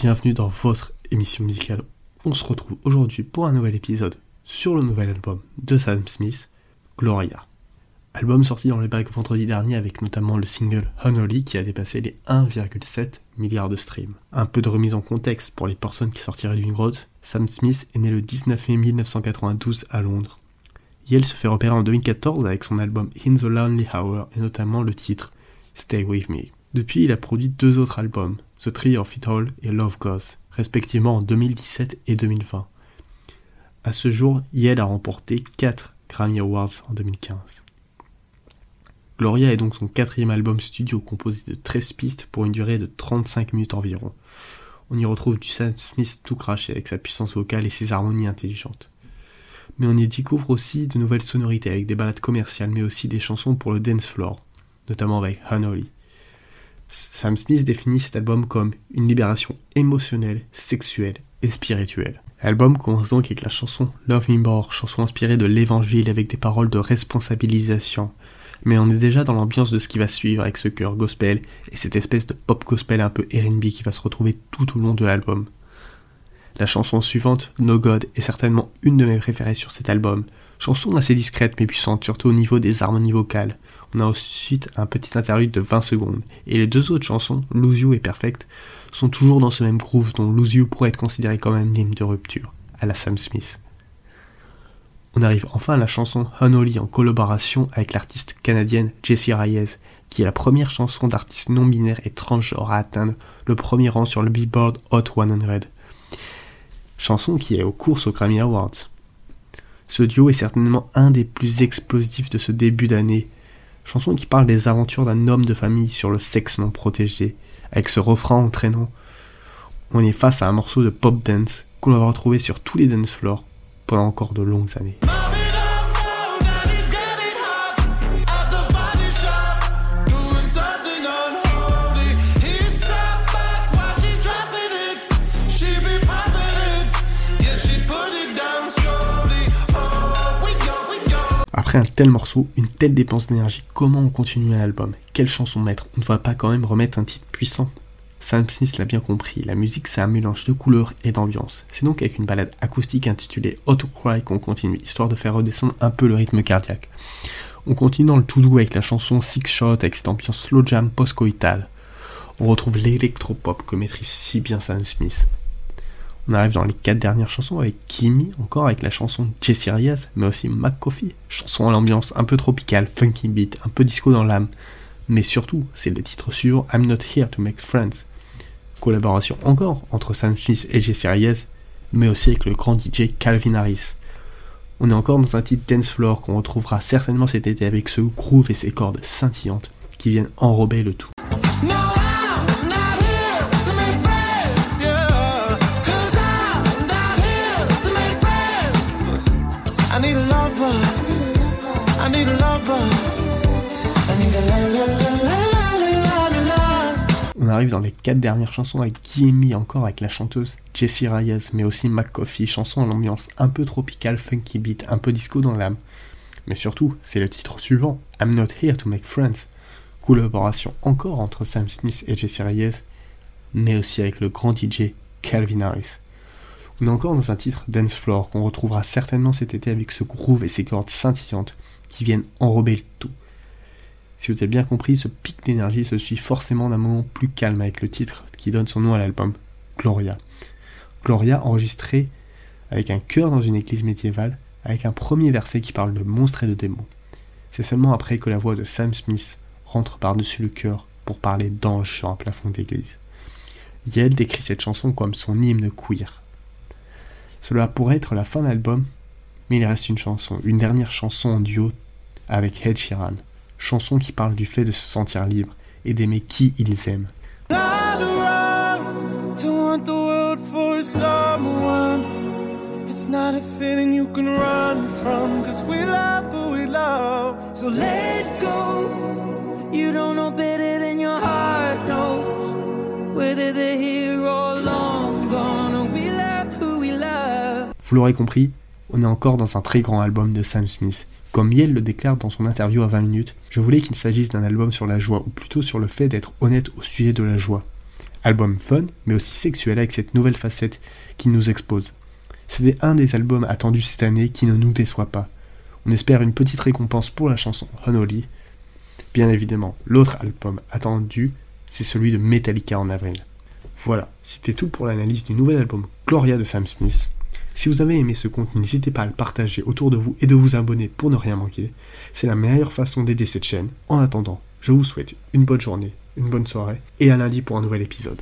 bienvenue dans votre émission musicale. On se retrouve aujourd'hui pour un nouvel épisode sur le nouvel album de Sam Smith, Gloria. Album sorti dans les bacs vendredi dernier avec notamment le single Unholy qui a dépassé les 1,7 milliards de streams. Un peu de remise en contexte pour les personnes qui sortiraient d'une grotte. Sam Smith est né le 19 mai 1992 à Londres. Yale se fait repérer en 2014 avec son album In the Lonely Hour et notamment le titre Stay With Me. Depuis, il a produit deux autres albums, The Tree of It All et Love Goes, respectivement en 2017 et 2020. À ce jour, Yale a remporté 4 Grammy Awards en 2015. Gloria est donc son quatrième album studio composé de 13 pistes pour une durée de 35 minutes environ. On y retrouve du Sam Smith tout craché avec sa puissance vocale et ses harmonies intelligentes. Mais on y découvre aussi de nouvelles sonorités avec des ballades commerciales mais aussi des chansons pour le dance floor, notamment avec Honolly. Sam Smith définit cet album comme une libération émotionnelle, sexuelle et spirituelle. L'album commence donc avec la chanson Love Me More, chanson inspirée de l'évangile avec des paroles de responsabilisation. Mais on est déjà dans l'ambiance de ce qui va suivre avec ce cœur gospel et cette espèce de pop gospel un peu R&B qui va se retrouver tout au long de l'album. La chanson suivante, No God, est certainement une de mes préférées sur cet album. Chanson assez discrète mais puissante, surtout au niveau des harmonies vocales. On a ensuite un petit interlude de 20 secondes. Et les deux autres chansons, Lose You et Perfect, sont toujours dans ce même groove dont Lose You pourrait être considéré comme un hymne de rupture, à la Sam Smith. On arrive enfin à la chanson Unholy en collaboration avec l'artiste canadienne Jessie Reyes, qui est la première chanson d'artiste non binaire et transgenre à atteindre le premier rang sur le Billboard Hot 100. Chanson qui est aux courses aux Grammy Awards. Ce duo est certainement un des plus explosifs de ce début d'année. Chanson qui parle des aventures d'un homme de famille sur le sexe non protégé. Avec ce refrain entraînant, on est face à un morceau de pop dance qu'on va retrouver sur tous les dance floors pendant encore de longues années. Après un tel morceau, une telle dépense d'énergie, comment on continue un album? Quelle chanson mettre? On ne va pas quand même remettre un titre puissant Sam Smith l'a bien compris, la musique c'est un mélange de couleurs et d'ambiance. C'est donc avec une balade acoustique intitulée Auto Cry qu'on continue, histoire de faire redescendre un peu le rythme cardiaque. On continue dans le tout doux avec la chanson Six Shot avec cette ambiance slow jam post-coïtale. On retrouve l'électropop que maîtrise si bien Sam Smith. On arrive dans les quatre dernières chansons avec Kimi, encore avec la chanson Reyes, mais aussi McCoffee, chanson à l'ambiance un peu tropicale, funky beat, un peu disco dans l'âme. Mais surtout, c'est le titre suivant I'm Not Here to Make Friends. Collaboration encore entre Sam Smith et Jessie Reyes, mais aussi avec le grand DJ Calvin Harris. On est encore dans un titre dance floor qu'on retrouvera certainement cet été avec ce groove et ses cordes scintillantes qui viennent enrober le tout. On arrive dans les quatre dernières chansons avec Gimme encore avec la chanteuse Jessie Reyes, mais aussi McCoffee, chanson à l'ambiance un peu tropicale, funky beat, un peu disco dans l'âme. Mais surtout, c'est le titre suivant, I'm Not Here to Make Friends. Collaboration encore entre Sam Smith et Jessie Reyes, mais aussi avec le grand DJ Calvin Harris. On est encore dans un titre Dance Floor qu'on retrouvera certainement cet été avec ce groove et ses cordes scintillantes qui viennent enrober le tout. Si vous avez bien compris, ce pic d'énergie se suit forcément d'un moment plus calme avec le titre qui donne son nom à l'album, Gloria. Gloria enregistré avec un chœur dans une église médiévale, avec un premier verset qui parle de monstres et de démons. C'est seulement après que la voix de Sam Smith rentre par-dessus le chœur pour parler d'anges sur un plafond d'église. Yale décrit cette chanson comme son hymne queer. Cela pourrait être la fin de l'album, mais il reste une chanson, une dernière chanson en duo avec Ed Sheeran. Chanson qui parle du fait de se sentir libre et d'aimer qui ils aiment. Vous l'aurez compris, on est encore dans un très grand album de Sam Smith comme Yale le déclare dans son interview à 20 minutes, je voulais qu'il s'agisse d'un album sur la joie, ou plutôt sur le fait d'être honnête au sujet de la joie. Album fun, mais aussi sexuel avec cette nouvelle facette qui nous expose. C'était un des albums attendus cette année qui ne nous déçoit pas. On espère une petite récompense pour la chanson Unholy. Bien évidemment, l'autre album attendu, c'est celui de Metallica en avril. Voilà, c'était tout pour l'analyse du nouvel album Gloria de Sam Smith. Si vous avez aimé ce contenu, n'hésitez pas à le partager autour de vous et de vous abonner pour ne rien manquer. C'est la meilleure façon d'aider cette chaîne. En attendant, je vous souhaite une bonne journée, une bonne soirée et à lundi pour un nouvel épisode.